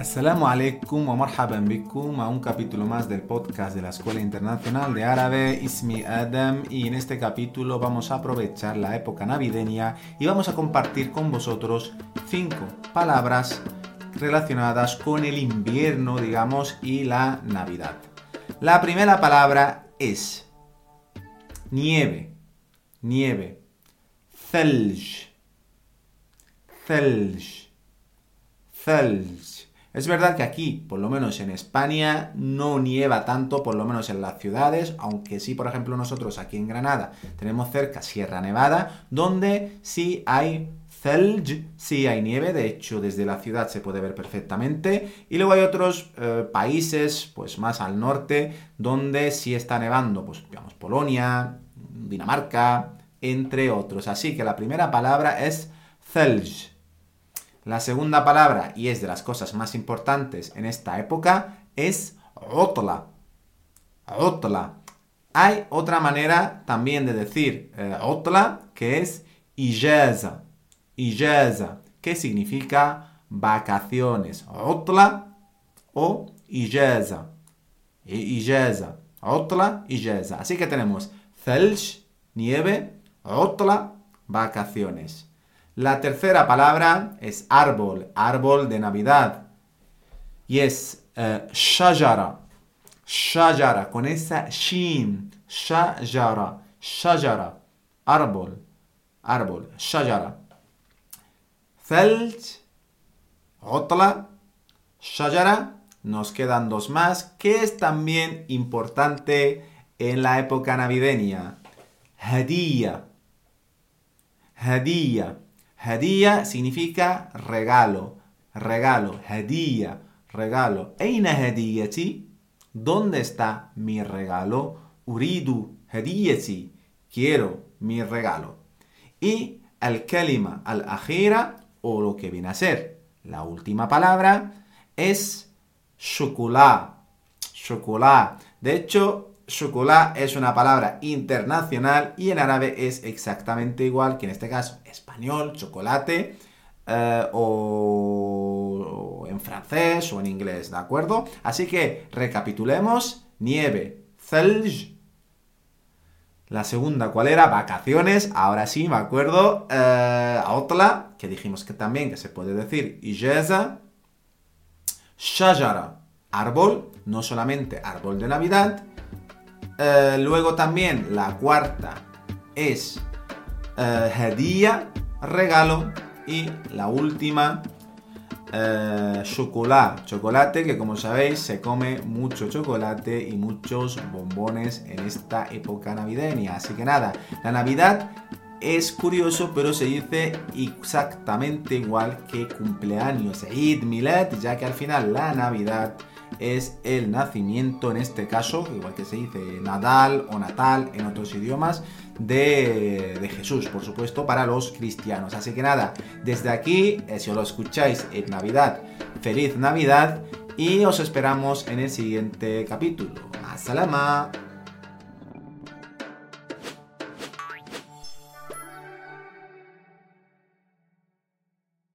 Assalamu alaikum wa marhaban bikum a un capítulo más del podcast de la Escuela Internacional de Árabe Ismi Adam y en este capítulo vamos a aprovechar la época navideña y vamos a compartir con vosotros cinco palabras relacionadas con el invierno, digamos, y la Navidad. La primera palabra es nieve, nieve, thelj, thelj, thelj. Es verdad que aquí, por lo menos en España, no nieva tanto, por lo menos en las ciudades, aunque sí, por ejemplo, nosotros aquí en Granada tenemos cerca Sierra Nevada, donde sí hay Thelj, sí hay nieve, de hecho desde la ciudad se puede ver perfectamente. Y luego hay otros eh, países, pues más al norte, donde sí está nevando, pues digamos Polonia, Dinamarca, entre otros. Así que la primera palabra es Thelj. La segunda palabra, y es de las cosas más importantes en esta época, es Otla. Otla. Hay otra manera también de decir eh, Otla, que es Ijaza. Que significa vacaciones. Otla o Ijaza. Otla. Así que tenemos Thelj, nieve, Otla, vacaciones. La tercera palabra es árbol, árbol de Navidad. Y es uh, shajara, shajara, con esa shin, shajara, shajara, árbol, árbol, shajara. Thelj, otla, shajara, nos quedan dos más, que es también importante en la época navideña. Hadiya, hadiya. Hadiya significa regalo, regalo, hadiya, regalo. Eina hadiyati? ¿Dónde está mi regalo? Uridu hadiyati. Quiero mi regalo. Y el kalima al akhira o lo que viene a ser la última palabra es chocolate. Chocolate. De hecho, chocolate es una palabra internacional y en árabe es exactamente igual que en este caso español, chocolate, eh, o, en francés o en inglés, ¿de acuerdo? Así que recapitulemos, nieve, thelj. La segunda, ¿cuál era? Vacaciones, ahora sí, me acuerdo. Eh, que dijimos que también que se puede decir ijeza. Shajara, árbol, no solamente árbol de Navidad, eh, luego también la cuarta es uh, regalo. Y la última, eh, chocolate. Chocolate que como sabéis se come mucho chocolate y muchos bombones en esta época navideña. Así que nada, la Navidad es curioso, pero se dice exactamente igual que cumpleaños, Eid Milad, ya que al final la Navidad es el nacimiento, en este caso, igual que se dice Nadal o Natal en otros idiomas, de, Jesús, por supuesto, para los cristianos. Así que nada, desde aquí, eh, si os lo escucháis en Navidad, feliz Navidad y os esperamos en el siguiente capítulo. ¡Hasta